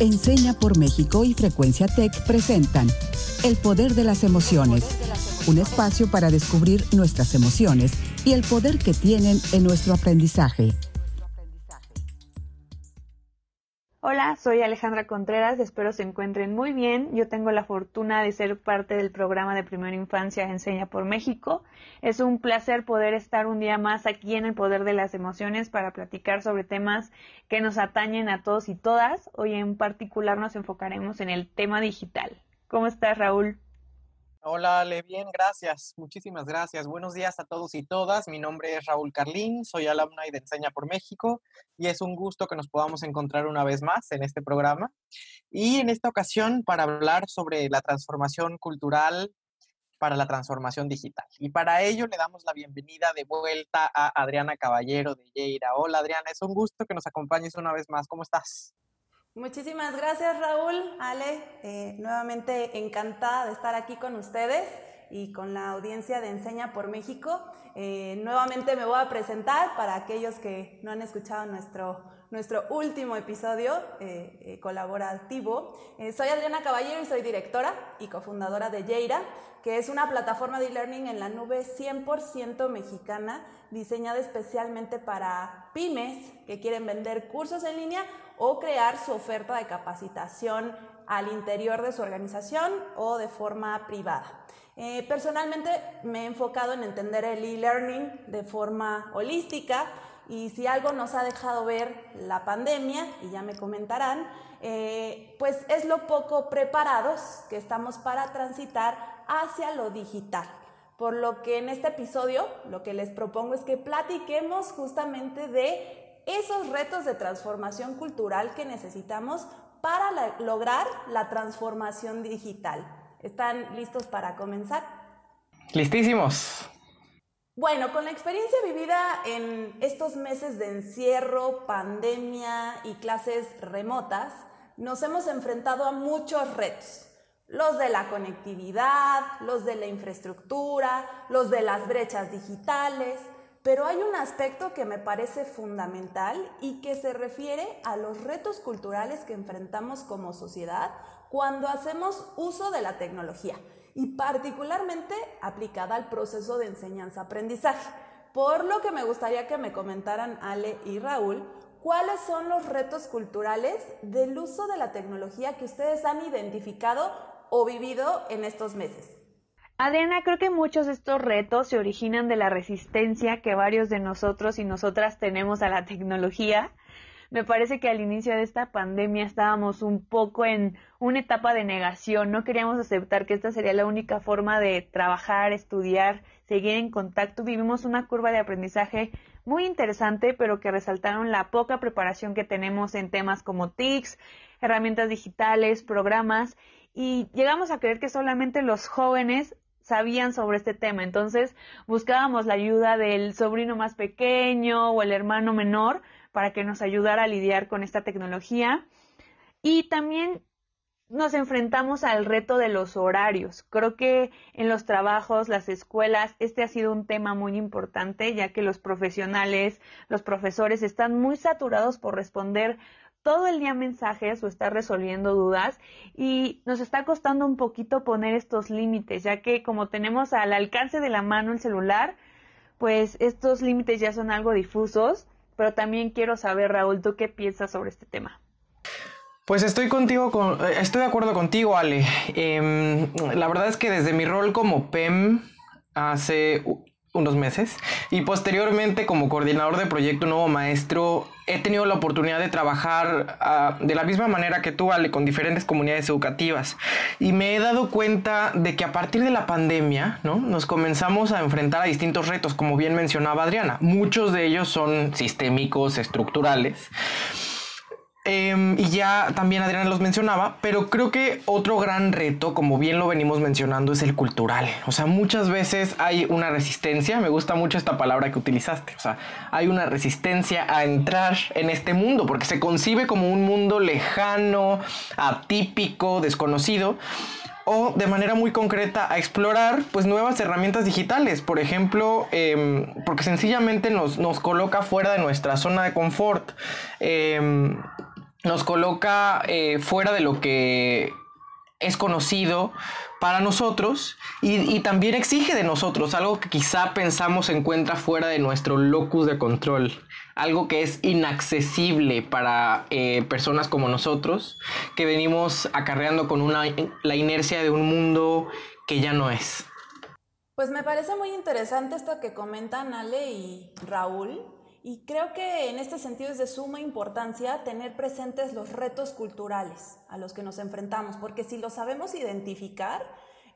Enseña por México y Frecuencia Tech presentan El Poder de las Emociones, un espacio para descubrir nuestras emociones y el poder que tienen en nuestro aprendizaje. Hola, soy Alejandra Contreras, espero se encuentren muy bien. Yo tengo la fortuna de ser parte del programa de Primera Infancia Enseña por México. Es un placer poder estar un día más aquí en el Poder de las Emociones para platicar sobre temas que nos atañen a todos y todas. Hoy en particular nos enfocaremos en el tema digital. ¿Cómo estás, Raúl? Hola, Ale, bien, gracias. Muchísimas gracias. Buenos días a todos y todas. Mi nombre es Raúl Carlín, soy alumna de Enseña por México y es un gusto que nos podamos encontrar una vez más en este programa. Y en esta ocasión para hablar sobre la transformación cultural para la transformación digital. Y para ello le damos la bienvenida de vuelta a Adriana Caballero de Yeira. Hola Adriana, es un gusto que nos acompañes una vez más. ¿Cómo estás? Muchísimas gracias Raúl, Ale, eh, nuevamente encantada de estar aquí con ustedes y con la audiencia de Enseña por México. Eh, nuevamente me voy a presentar para aquellos que no han escuchado nuestro, nuestro último episodio eh, colaborativo. soy Adriana Caballero y soy directora y cofundadora de Yeira, que es una plataforma de e-learning en la nube 100% mexicana, diseñada especialmente para pymes que quieren vender cursos en línea o crear su oferta de capacitación al interior de su organización o de forma privada. Eh, personalmente me he enfocado en entender el e-learning de forma holística y si algo nos ha dejado ver la pandemia, y ya me comentarán, eh, pues es lo poco preparados que estamos para transitar hacia lo digital. Por lo que en este episodio lo que les propongo es que platiquemos justamente de esos retos de transformación cultural que necesitamos para lograr la transformación digital. ¿Están listos para comenzar? Listísimos. Bueno, con la experiencia vivida en estos meses de encierro, pandemia y clases remotas, nos hemos enfrentado a muchos retos. Los de la conectividad, los de la infraestructura, los de las brechas digitales, pero hay un aspecto que me parece fundamental y que se refiere a los retos culturales que enfrentamos como sociedad cuando hacemos uso de la tecnología y particularmente aplicada al proceso de enseñanza-aprendizaje. Por lo que me gustaría que me comentaran Ale y Raúl cuáles son los retos culturales del uso de la tecnología que ustedes han identificado o vivido en estos meses. Adriana, creo que muchos de estos retos se originan de la resistencia que varios de nosotros y nosotras tenemos a la tecnología. Me parece que al inicio de esta pandemia estábamos un poco en una etapa de negación, no queríamos aceptar que esta sería la única forma de trabajar, estudiar, seguir en contacto. Vivimos una curva de aprendizaje muy interesante, pero que resaltaron la poca preparación que tenemos en temas como TICs, herramientas digitales, programas, y llegamos a creer que solamente los jóvenes sabían sobre este tema. Entonces buscábamos la ayuda del sobrino más pequeño o el hermano menor para que nos ayudara a lidiar con esta tecnología. Y también nos enfrentamos al reto de los horarios. Creo que en los trabajos, las escuelas, este ha sido un tema muy importante, ya que los profesionales, los profesores están muy saturados por responder todo el día mensajes o estar resolviendo dudas y nos está costando un poquito poner estos límites, ya que como tenemos al alcance de la mano el celular, pues estos límites ya son algo difusos, pero también quiero saber, Raúl, ¿tú qué piensas sobre este tema? Pues estoy contigo, con, estoy de acuerdo contigo, Ale. Em, la verdad es que desde mi rol como PEM hace unos meses y posteriormente como coordinador de proyecto Nuevo Maestro he tenido la oportunidad de trabajar ah, de la misma manera que tú, Ale, con diferentes comunidades educativas y me he dado cuenta de que a partir de la pandemia ¿no? nos comenzamos a enfrentar a distintos retos, como bien mencionaba Adriana. Muchos de ellos son sistémicos, estructurales Em, y ya también Adriana los mencionaba, pero creo que otro gran reto, como bien lo venimos mencionando, es el cultural. O sea, muchas veces hay una resistencia, me gusta mucho esta palabra que utilizaste, o sea, hay una resistencia a entrar en este mundo, porque se concibe como un mundo lejano, atípico, desconocido o de manera muy concreta a explorar pues nuevas herramientas digitales, por ejemplo, em, porque sencillamente nos, nos, coloca fuera de nuestra zona de confort. Em, nos coloca eh, fuera de lo que es conocido para nosotros y, también exige de nosotros algo que quizá pensamos se encuentra fuera de nuestro locus de control, algo que es inaccesible para eh, personas como nosotros, que venimos acarreando con una, la inercia de un mundo que ya no es. Pues me parece muy interesante esto que comentan Ale y Raúl, y creo que en este sentido es de suma importancia tener presentes los retos culturales a los que nos enfrentamos, porque si los sabemos identificar,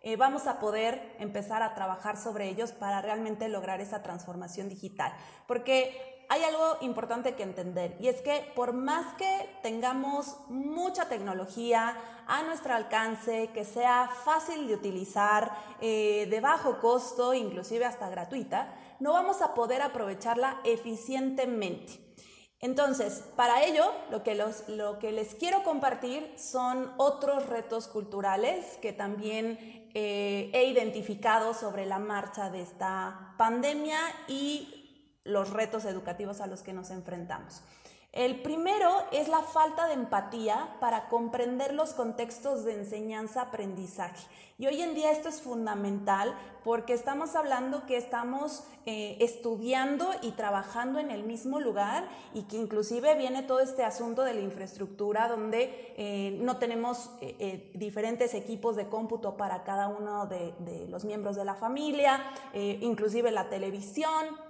eh, vamos a poder empezar a trabajar sobre ellos para realmente lograr esa transformación digital. Porque hay algo importante que entender y es que por más que tengamos mucha tecnología a nuestro alcance, que sea fácil de utilizar, eh, de bajo costo, inclusive hasta gratuita, no vamos a poder aprovecharla eficientemente. Entonces, para ello, lo que, lo que les quiero compartir son otros retos culturales que también eh, he identificado sobre la marcha de esta pandemia y los retos educativos a los que nos enfrentamos. El primero es la falta de empatía para comprender los contextos de enseñanza-aprendizaje. Y hoy en día esto es fundamental porque estamos hablando que estamos eh, estudiando y trabajando en el mismo lugar y que inclusive viene todo este asunto de la infraestructura donde eh, no tenemos eh, diferentes equipos de cómputo para cada uno de, de los miembros de la familia, inclusive la televisión,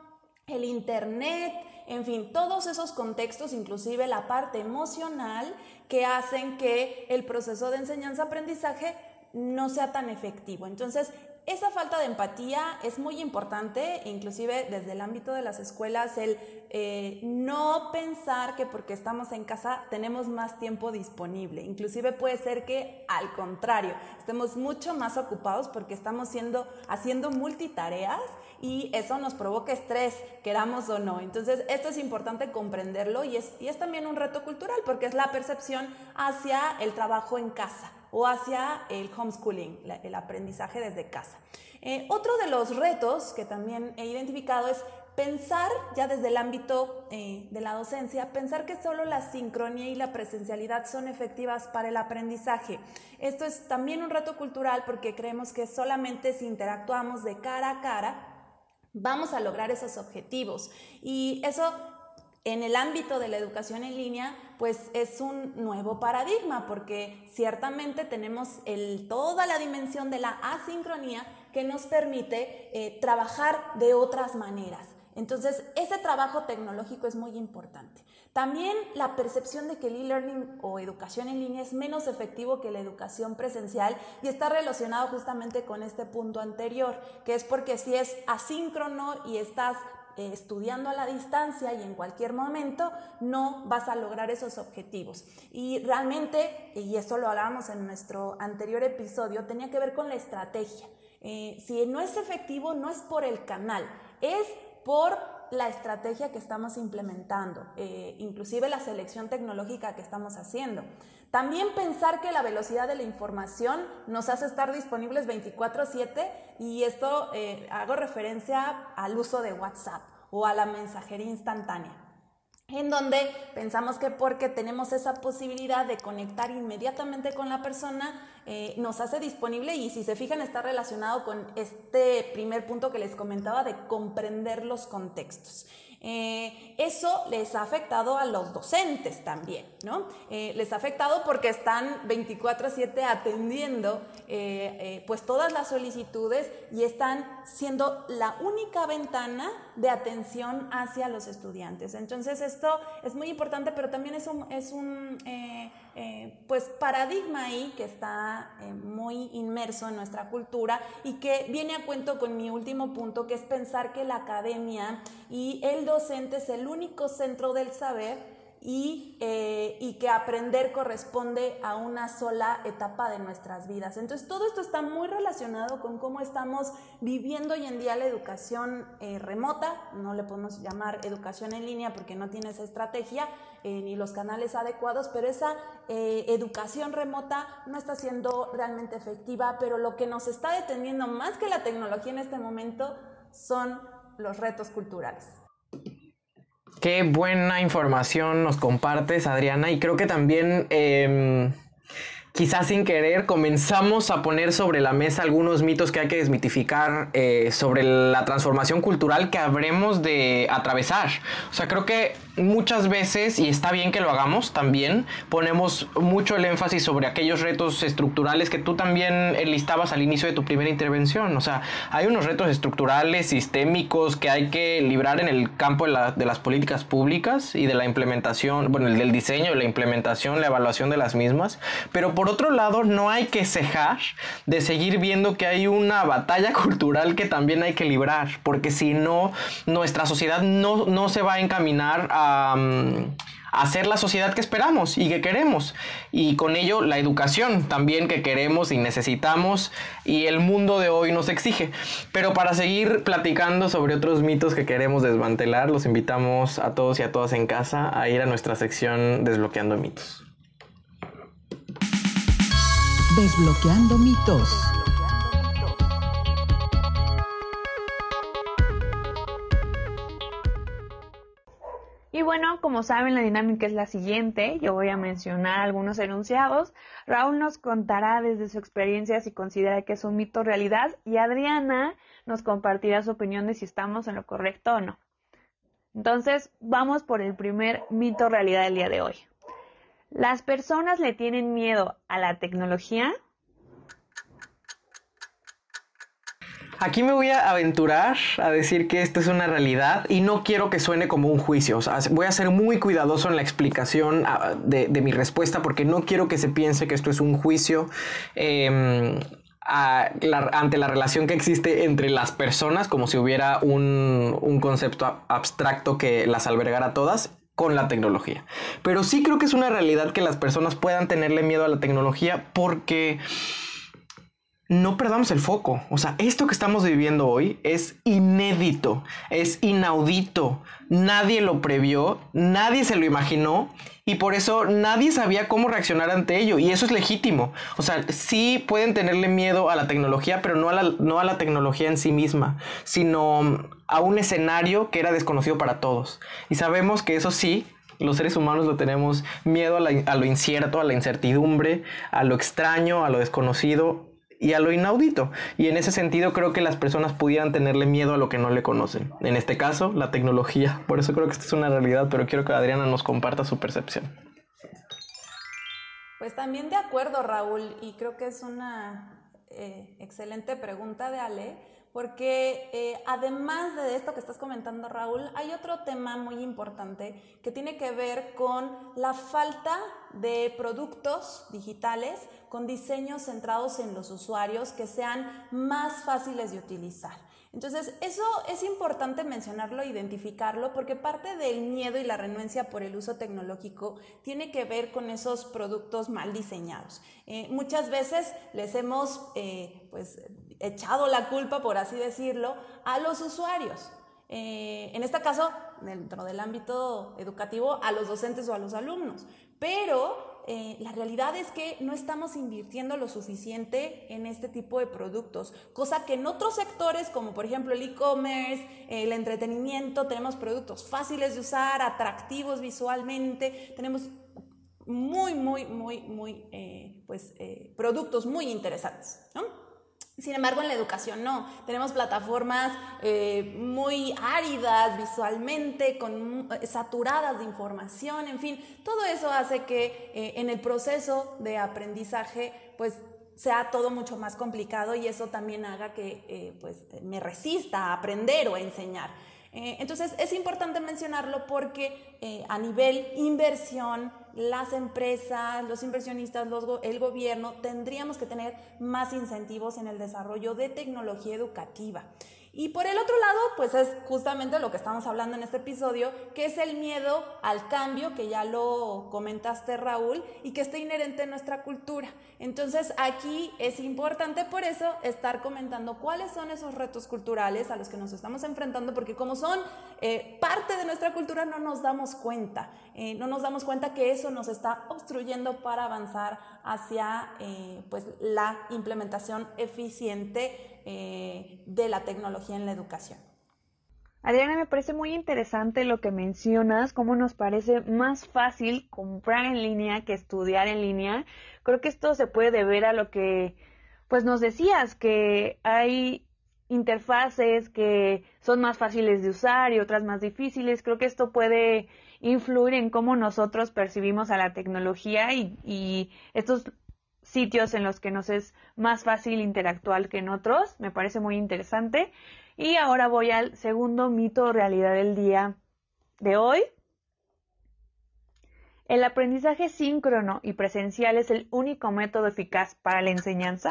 el internet en fin, todos esos contextos, inclusive la parte emocional, que hacen que el proceso de enseñanza-aprendizaje no sea tan efectivo. Entonces, esa falta de empatía es muy importante, inclusive desde el ámbito de las escuelas, el eh, no pensar que porque estamos en casa tenemos más tiempo disponible. Inclusive puede ser que al contrario, estemos mucho más ocupados porque estamos siendo, haciendo multitareas y eso nos provoca estrés, queramos o no. Entonces, esto es importante comprenderlo y es, y es también un reto cultural porque es la percepción hacia el trabajo en casa o hacia el homeschooling, el aprendizaje desde casa. Eh, otro de los retos que también he identificado es pensar ya desde el ámbito eh, de la docencia, pensar que solo la sincronía y la presencialidad son efectivas para el aprendizaje. Esto es también un reto cultural porque creemos que solamente si interactuamos de cara a cara, vamos a lograr esos objetivos. Y eso en el ámbito de la educación en línea, pues es un nuevo paradigma, porque ciertamente tenemos toda la dimensión de la asincronía que nos permite eh, trabajar de otras maneras. Entonces, ese trabajo tecnológico es muy importante. También la percepción de que el e-learning o educación en línea es menos efectivo que la educación presencial y está relacionado justamente con este punto anterior, que es porque si es asíncrono y estás eh, estudiando a la distancia y en cualquier momento, no vas a lograr esos objetivos. Y realmente, y eso lo hablábamos en nuestro anterior episodio, tenía que ver con la estrategia. Eh, si no es efectivo, no es por el canal, es por la estrategia que estamos implementando, eh, inclusive la selección tecnológica que estamos haciendo. También pensar que la velocidad de la información nos hace estar disponibles 24/7 y esto eh, hago referencia al uso de WhatsApp o a la mensajería instantánea en donde pensamos que porque tenemos esa posibilidad de conectar inmediatamente con la persona, eh, nos hace disponible y si se fijan está relacionado con este primer punto que les comentaba de comprender los contextos. Eh, eso les ha afectado a los docentes también, ¿no? Eh, les ha afectado porque están 24/7 atendiendo pues todas las solicitudes y están siendo la única ventana de atención hacia los estudiantes. Entonces esto es muy importante, pero también es un, es un pues paradigma ahí que está muy inmerso en nuestra cultura y que viene a cuento con mi último punto, que es pensar que la academia y el docente es el único centro del saber y, eh, y, que aprender corresponde a una sola etapa de nuestras vidas. Entonces, todo esto está muy relacionado con cómo estamos viviendo hoy en día la educación eh, remota, no le podemos llamar educación en línea porque no tiene esa estrategia eh, ni los canales adecuados, pero esa educación remota no está siendo realmente efectiva, pero lo que nos está deteniendo más que la tecnología en este momento son los retos culturales. Qué buena información nos compartes, Adriana. Y creo que también... Em, quizás sin querer comenzamos a poner sobre la mesa algunos mitos que hay que desmitificar eh, sobre la transformación cultural que habremos de atravesar. O sea, creo que muchas veces, y está bien que lo hagamos también, ponemos mucho el énfasis sobre aquellos retos estructurales que tú también listabas al inicio de tu primera intervención. O sea, hay unos retos estructurales, sistémicos, que hay que librar en el campo de, las políticas públicas y de la implementación, bueno, el del diseño, la implementación, la evaluación de las mismas. Pero por otro lado, no hay que cejar de seguir viendo que hay una batalla cultural que también hay que librar, porque si no, nuestra sociedad no, no se va a encaminar a hacer la sociedad que esperamos y que queremos. Y con ello la educación también que queremos y necesitamos y el mundo de hoy nos exige. Pero para seguir platicando sobre otros mitos que queremos desmantelar, los invitamos a todos y a todas en casa a ir a nuestra sección Desbloqueando mitos. Desbloqueando mitos. Bueno, como saben, la dinámica es la siguiente. Yo voy a mencionar algunos enunciados. Raúl nos contará desde su experiencia si considera que es un mito realidad y Adriana nos compartirá su opinión de si estamos en lo correcto o no. Entonces, vamos por el primer mito realidad del día de hoy. ¿Las personas le tienen miedo a la tecnología? Aquí me voy a aventurar a decir que esto es una realidad y no quiero que suene como un juicio. voy a ser muy cuidadoso en la explicación ah, de, mi respuesta porque no quiero que se piense que esto es un juicio. Em, ante la relación que existe entre las personas, como si hubiera un, un concepto abstracto que las albergara todas, con la tecnología. Pero sí creo que es una realidad que las personas puedan tenerle miedo a la tecnología porque no perdamos el foco. O sea, esto que estamos viviendo hoy es inédito, es inaudito. Nadie lo previó, nadie se lo imaginó y por eso nadie sabía cómo reaccionar ante ello. Y eso es legítimo. O sea, sí pueden tenerle miedo a la tecnología, pero no a la, no a la tecnología en sí misma, sino a un escenario que era desconocido para todos. Y sabemos que eso sí, los seres humanos lo tenemos miedo a, a, lo incierto, a la incertidumbre, a lo extraño, a lo desconocido y a lo inaudito. Y en ese sentido creo que las personas pudieran tenerle miedo a lo que no le conocen. En este caso, la tecnología. Por eso creo que esta es una realidad, pero quiero que Adriana nos comparta su percepción. Pues también de acuerdo, Raúl, y creo que es una eh, excelente pregunta de Ale, porque eh, además de esto que estás comentando, Raúl, hay otro tema muy importante que tiene que ver con la falta de productos digitales con diseños centrados en los usuarios que sean más fáciles de utilizar. Entonces, eso es importante mencionarlo, identificarlo, porque parte del miedo y la renuencia por el uso tecnológico tiene que ver con esos productos mal diseñados. Eh, muchas veces les hemos eh, pues, echado la culpa, por así decirlo, a los usuarios. Eh, en este caso, dentro del ámbito educativo, a los docentes o a los alumnos. Pero eh, la realidad es que no estamos invirtiendo lo suficiente en este tipo de productos, cosa que en otros sectores, como por ejemplo el e-commerce, el entretenimiento, tenemos productos fáciles de usar, atractivos visualmente, tenemos muy, muy, muy, muy, eh, pues, eh, productos muy interesantes, ¿no? Sin embargo, en la educación no. Tenemos plataformas eh, muy áridas visualmente, con, eh, saturadas de información, en fin, todo eso hace que eh, en el proceso de aprendizaje, pues sea todo mucho más complicado y eso también haga que pues, me resista a aprender o a enseñar. Entonces, es importante mencionarlo porque a nivel inversión, las empresas, los inversionistas, el gobierno, tendríamos que tener más incentivos en el desarrollo de tecnología educativa. Y por el otro lado, pues es justamente lo que estamos hablando en este episodio, que es el miedo al cambio, que ya lo comentaste Raúl, y que está inherente en nuestra cultura. Entonces aquí es importante por eso estar comentando cuáles son esos retos culturales a los que nos estamos enfrentando, porque como son eh, parte de nuestra cultura no nos damos cuenta, eh, no nos damos cuenta que eso nos está obstruyendo para avanzar hacia eh, pues, la implementación eficiente de la tecnología en la educación. Adriana, me parece muy interesante lo que mencionas, cómo nos parece más fácil comprar en línea que estudiar en línea. Creo que esto se puede deber a lo que, pues nos decías, que hay interfaces que son más fáciles de usar y otras más difíciles. Creo que esto puede influir en cómo nosotros percibimos a la tecnología y, y estos sitios en los que nos es más fácil interactuar que en otros. Me parece muy interesante. Y ahora voy al segundo mito o realidad del día de hoy. ¿El aprendizaje síncrono y presencial es el único método eficaz para la enseñanza?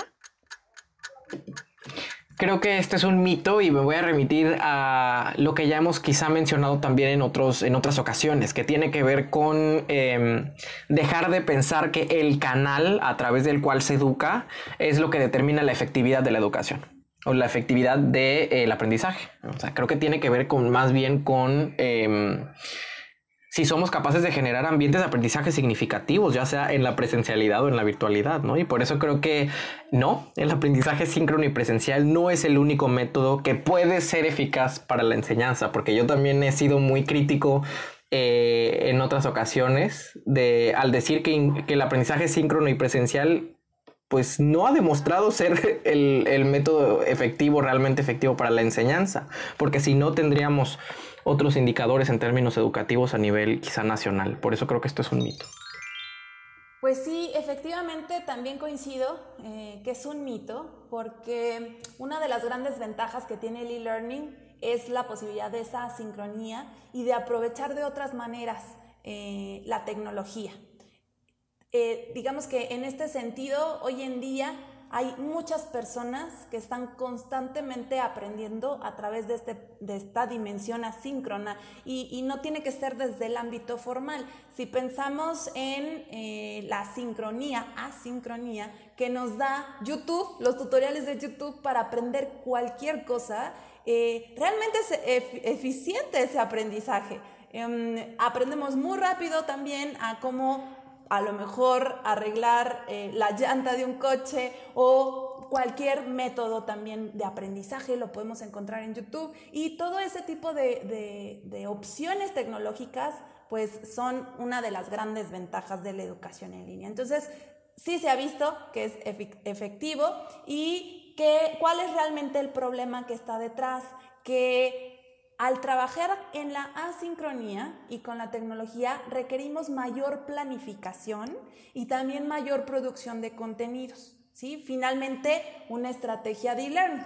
Creo que este es un mito y me voy a remitir a lo que ya hemos quizá mencionado también en, otros, en otras ocasiones, que tiene que ver con em, dejar de pensar que el canal a través del cual se educa es lo que determina la efectividad de la educación o la efectividad del eh, aprendizaje. O sea, creo que tiene que ver con más bien con em, si somos capaces de generar ambientes de aprendizaje significativos, ya sea en la presencialidad o en la virtualidad, ¿no? Y por eso creo que no, el aprendizaje síncrono y presencial no es el único método que puede ser eficaz para la enseñanza, porque yo también he sido muy crítico eh, en otras ocasiones de al decir que, que el aprendizaje síncrono y presencial pues no ha demostrado ser el, método efectivo, realmente efectivo para la enseñanza, porque si no tendríamos otros indicadores en términos educativos a nivel quizá nacional. Por eso creo que esto es un mito. Pues sí, efectivamente también coincido eh, que es un mito, porque una de las grandes ventajas que tiene el e-learning es la posibilidad de esa sincronía y de aprovechar de otras maneras eh, la tecnología. Eh, digamos que en este sentido, hoy en día hay muchas personas que están constantemente aprendiendo a través de, este, de esta dimensión asíncrona y, no tiene que ser desde el ámbito formal. Si pensamos en eh, la sincronía, asincronía, que nos da YouTube, los tutoriales de YouTube para aprender cualquier cosa, eh, realmente es eficiente ese aprendizaje. Em, aprendemos muy rápido también a cómo a lo mejor arreglar eh, la llanta de un coche o cualquier método también de aprendizaje lo podemos encontrar en YouTube y todo ese tipo de, opciones tecnológicas pues son una de las grandes ventajas de la educación en línea. Entonces, sí se ha visto que es efectivo y que, cuál es realmente el problema que está detrás, que al trabajar en la asincronía y con la tecnología requerimos mayor planificación y también mayor producción de contenidos. ¿sí? Finalmente, una estrategia de e-learning,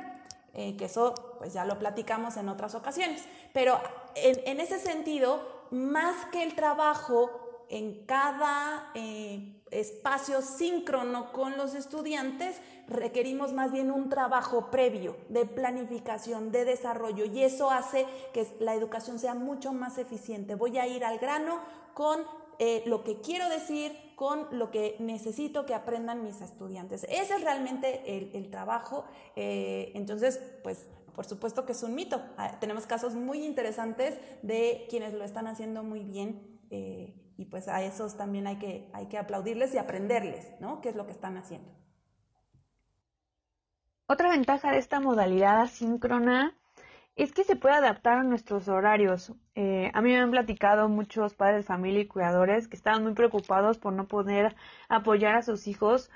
eh, que eso pues ya lo platicamos en otras ocasiones. Pero en, ese sentido, más que el trabajo en cada eh, espacio síncrono con los estudiantes, requerimos más bien un trabajo previo de planificación, de desarrollo y eso hace que la educación sea mucho más eficiente. Voy a ir al grano con eh, lo que quiero decir, con lo que necesito que aprendan mis estudiantes. Ese es realmente el, trabajo. Eh, entonces, pues por supuesto que es un mito. Ah, tenemos casos muy interesantes de quienes lo están haciendo muy bien. Y pues a esos también hay que, hay que aplaudirles y aprenderles, ¿no? ¿Qué es lo que están haciendo? Otra ventaja de esta modalidad asíncrona es que se puede adaptar a nuestros horarios. Eh, a mí me han platicado muchos padres familia y cuidadores que estaban muy preocupados por no poder apoyar a sus hijos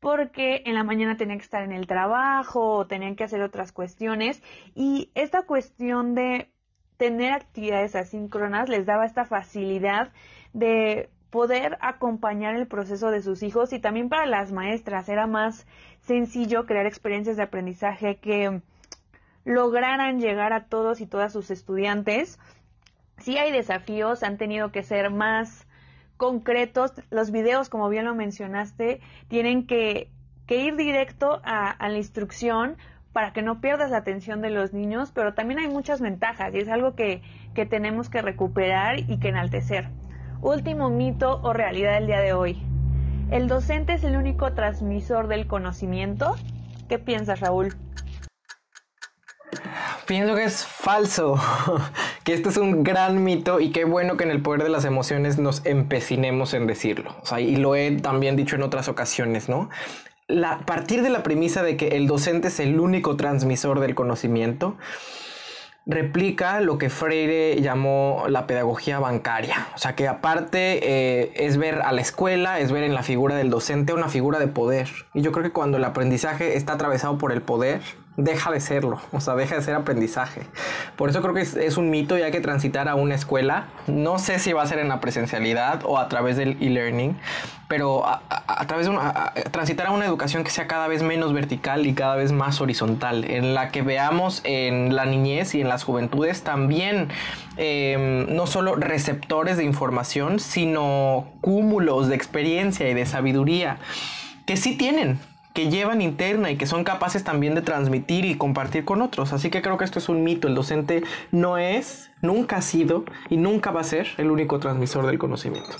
porque en la mañana tenían que estar en el trabajo o tenían que hacer otras cuestiones y esta cuestión de tener actividades asíncronas les daba esta facilidad de poder acompañar el proceso de sus hijos y también para las maestras era más sencillo crear experiencias de aprendizaje que lograran llegar a todos y todas sus estudiantes. Sí hay desafíos, han tenido que ser más concretos. Los videos, como bien lo mencionaste, tienen que, ir directo a, la instrucción para que no pierdas la atención de los niños, pero también hay muchas ventajas y es algo que, que tenemos que recuperar y que enaltecer. Último mito o realidad del día de hoy. ¿El docente es el único transmisor del conocimiento? ¿Qué piensas, Raúl? Pienso que es falso, que este es un gran mito y qué bueno que en el poder de las emociones nos empecinemos en decirlo. y lo he también dicho en otras ocasiones, ¿no? La, partir de la premisa de que el docente es el único transmisor del conocimiento, replica lo que Freire llamó la pedagogía bancaria. O sea que aparte eh, es ver a la escuela, es ver en la figura del docente una figura de poder. Y yo creo que cuando el aprendizaje está atravesado por el poder, deja de serlo, o sea, deja de ser aprendizaje. Por eso creo que es, un mito y hay que transitar a una escuela. No sé si va a ser en la presencialidad o a través del e-learning, pero a, través de una, transitar a una educación que sea cada vez menos vertical y cada vez más horizontal, en la que veamos en la niñez y en las juventudes también em, no solo receptores de información, sino cúmulos de experiencia y de sabiduría que sí tienen, que llevan interna y que son capaces también de transmitir y compartir con otros. Así que creo que esto es un mito. El docente no es, nunca ha sido y nunca va a ser el único transmisor del conocimiento.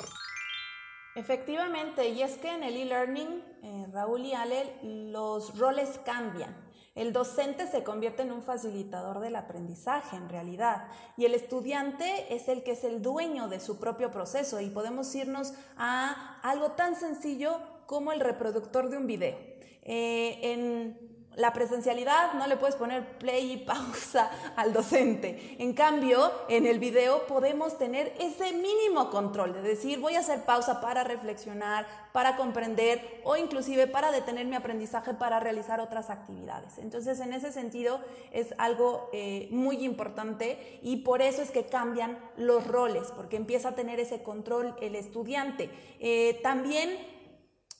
Efectivamente, y es que en el e-learning, eh, Raúl y Ale, los roles cambian. El docente se convierte en un facilitador del aprendizaje en realidad y el estudiante es el que es el dueño de su propio proceso y podemos irnos a algo tan sencillo como el reproductor de un video. Eh, en la presencialidad no le puedes poner play y pausa al docente. En cambio, en el video podemos tener ese mínimo control de decir voy a hacer pausa para reflexionar, para comprender o inclusive para detener mi aprendizaje para realizar otras actividades. Entonces, en ese sentido es algo eh, muy importante y por eso es que cambian los roles, porque empieza a tener ese control el estudiante. Eh, también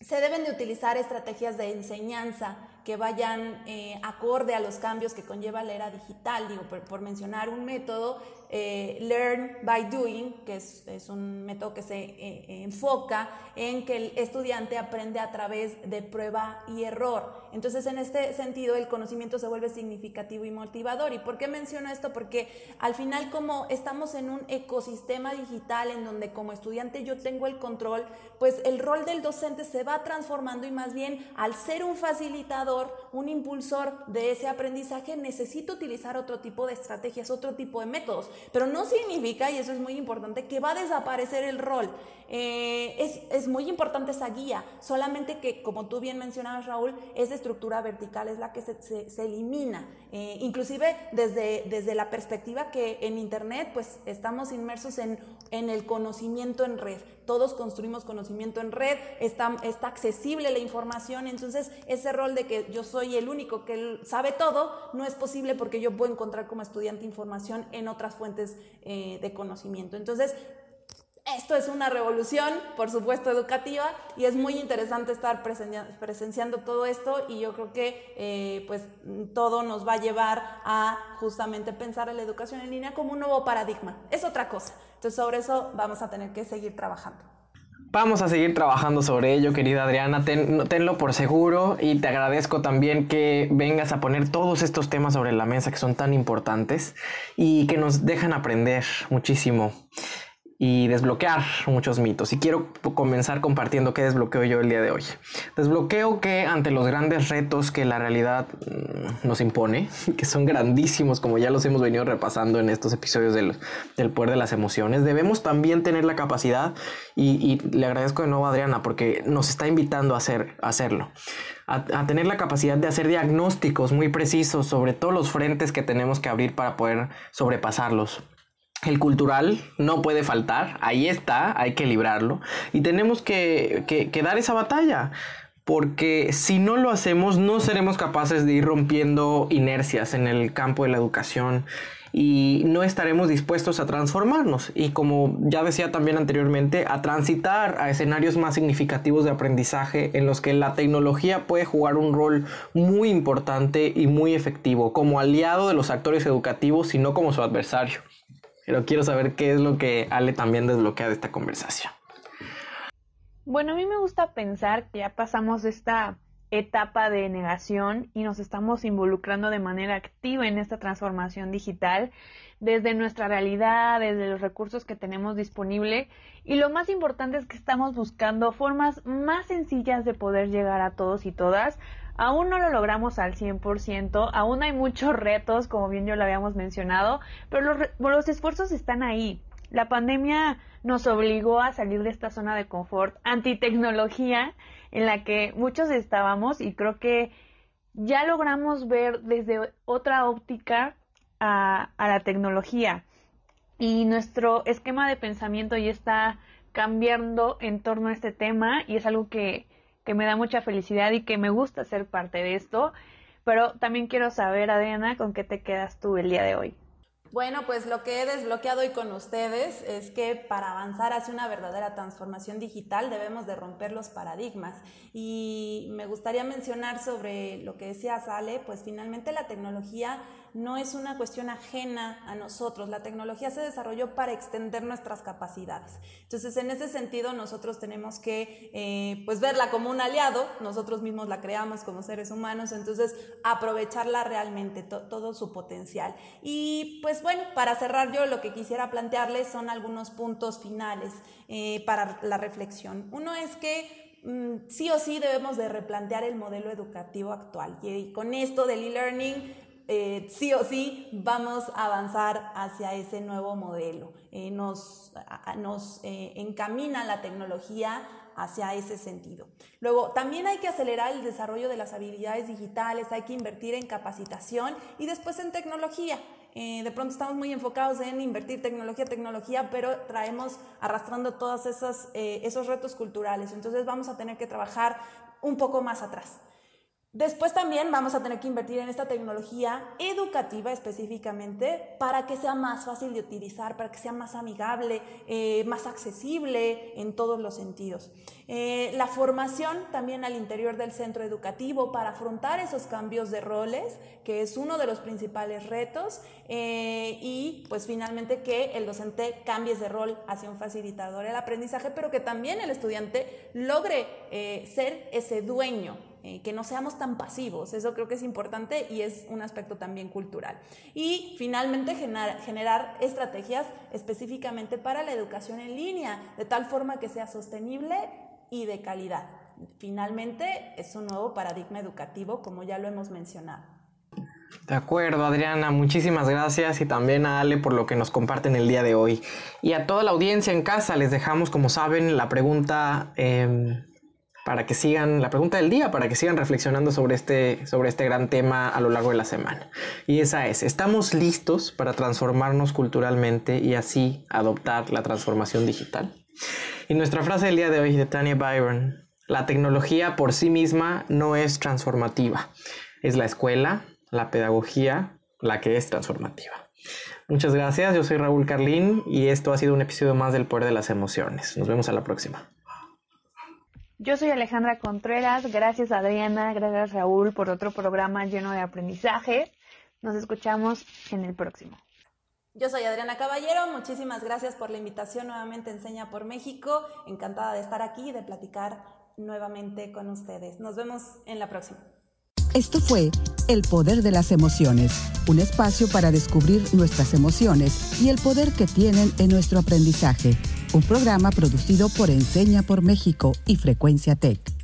se deben de utilizar estrategias de enseñanza que vayan eh, acorde a los cambios que conlleva la era digital. Digo, por mencionar un método, eh, Learn by Doing, que es, un método que se eh, enfoca en que el estudiante aprende a través de prueba y error. Entonces, en este sentido, el conocimiento se vuelve significativo y motivador. ¿Y por qué menciono esto? Porque al final, como estamos en un ecosistema digital en donde como estudiante yo tengo el control, pues el rol del docente se va transformando y más bien al ser un facilitador, un impulsor de ese aprendizaje, necesito utilizar otro tipo de estrategias, otro tipo de métodos. Pero no significa, y eso es muy importante, que va a desaparecer el rol. Eh, es, muy importante esa guía, solamente que, como tú bien mencionabas, Raúl, esa estructura vertical es la que se, elimina. Eh, inclusive desde, desde la perspectiva que en Internet, pues estamos inmersos en, en el conocimiento en red. Todos construimos conocimiento en red, está, accesible la información, entonces ese rol de que yo soy el único que sabe todo no es posible porque yo puedo encontrar como estudiante información en otras fuentes eh, de conocimiento. Entonces, esto es una revolución, por supuesto, educativa y es muy interesante estar presenciando todo esto y yo creo que eh, pues todo nos va a llevar a justamente pensar en la educación en línea como un nuevo paradigma. Es otra cosa. Entonces sobre eso vamos a tener que seguir trabajando. Vamos a seguir trabajando sobre ello, querida Adriana. tenlo por seguro y te agradezco también que vengas a poner todos estos temas sobre la mesa que son tan importantes y que nos dejan aprender muchísimo y desbloquear muchos mitos. Y quiero comenzar compartiendo qué desbloqueo yo el día de hoy. Desbloqueo que ante los grandes retos que la realidad mm, nos impone, que son grandísimos como ya los hemos venido repasando en estos episodios del, del poder de las emociones, debemos también tener la capacidad, y, le agradezco de nuevo a Adriana porque nos está invitando a, hacer, a hacerlo. A, a, tener la capacidad de hacer diagnósticos muy precisos sobre todos los frentes que tenemos que abrir para poder sobrepasarlos. El cultural no puede faltar, ahí está, hay que librarlo y tenemos que, que, dar esa batalla porque si no lo hacemos no seremos capaces de ir rompiendo inercias en el campo de la educación y no estaremos dispuestos a transformarnos y como ya decía también anteriormente, a transitar a escenarios más significativos de aprendizaje en los que la tecnología puede jugar un rol muy importante y muy efectivo como aliado de los actores educativos y no como su adversario. Pero quiero saber qué es lo que Ale también desbloquea de esta conversación. Bueno, a mí me gusta pensar que ya pasamos esta etapa de negación y nos estamos involucrando de manera activa en esta transformación digital desde nuestra realidad, desde los recursos que tenemos disponible y lo más importante es que estamos buscando formas más sencillas de poder llegar a todos y todas Aún no lo logramos al 100%, aún hay muchos retos, como bien yo lo habíamos mencionado, pero los, esfuerzos están ahí. La pandemia nos obligó a salir de esta zona de confort antitecnología en la que muchos estábamos y creo que ya logramos ver desde otra óptica a, la tecnología y nuestro esquema de pensamiento ya está cambiando en torno a este tema y es algo que, que me da mucha felicidad y que me gusta ser parte de esto. Pero también quiero saber, Adriana, con qué te quedas tú el día de hoy. Bueno, pues lo que he desbloqueado hoy con ustedes es que para avanzar hacia una verdadera transformación digital debemos de romper los paradigmas. Y me gustaría mencionar sobre lo que decía Sale, pues finalmente la tecnología no es una cuestión ajena a nosotros. La tecnología se desarrolló para extender nuestras capacidades. Entonces, en ese sentido, nosotros tenemos que eh, pues verla como un aliado. Nosotros mismos la creamos como seres humanos. Entonces, aprovecharla realmente, todo su potencial. Y pues bueno, para cerrar yo lo que quisiera plantearles son algunos puntos finales eh, para la reflexión. Uno es que mm, sí o sí debemos de replantear el modelo educativo actual. Y con esto del e-learning eh, sí o sí vamos a avanzar hacia ese nuevo modelo. Eh, nos nos eh, encamina la tecnología hacia ese sentido. Luego, también hay que acelerar el desarrollo de las habilidades digitales, hay que invertir en capacitación y después en tecnología. de pronto estamos muy enfocados en invertir tecnología, tecnología, pero traemos arrastrando todos esos, esos retos culturales. Entonces vamos a tener que trabajar un poco más atrás. Después también vamos a tener que invertir en esta tecnología educativa específicamente para que sea más fácil de utilizar, para que sea más amigable, eh, más accesible en todos los sentidos. Eh, la formación también al interior del centro educativo para afrontar esos cambios de roles, que es uno de los principales retos, eh, y pues finalmente que el docente cambie ese rol hacia un facilitador del aprendizaje, pero que también el estudiante logre ser ese dueño eh, que no seamos tan pasivos, eso creo que es importante y es un aspecto también cultural. Y finalmente generar, estrategias específicamente para la educación en línea, de tal forma que sea sostenible y de calidad. Finalmente es un nuevo paradigma educativo, como ya lo hemos mencionado. De acuerdo, Adriana, muchísimas gracias y también a Ale por lo que nos comparten el día de hoy. Y a toda la audiencia en casa les dejamos, como saben, la pregunta em, para que sigan, la pregunta del día, para que sigan reflexionando sobre este, sobre este gran tema a lo largo de la semana. Y esa es, ¿estamos listos para transformarnos culturalmente y así adoptar la transformación digital? Y nuestra frase del día de hoy de Tanya Byron, la tecnología por sí misma no es transformativa, es la escuela, la pedagogía, la que es transformativa. Muchas gracias, yo soy Raúl Carlín y esto ha sido un episodio más del Poder de las Emociones. Nos vemos a la próxima. Yo soy Alejandra Contreras, gracias Adriana, gracias Raúl por otro programa lleno de aprendizaje. Nos escuchamos en el próximo. Yo soy Adriana Caballero, muchísimas gracias por la invitación nuevamente Enseña por México, encantada de estar aquí y de platicar nuevamente con ustedes. Nos vemos en la próxima. Esto fue El Poder de las Emociones, un espacio para descubrir nuestras emociones y el poder que tienen en nuestro aprendizaje un programa producido por Enseña por México y Frecuencia Tech.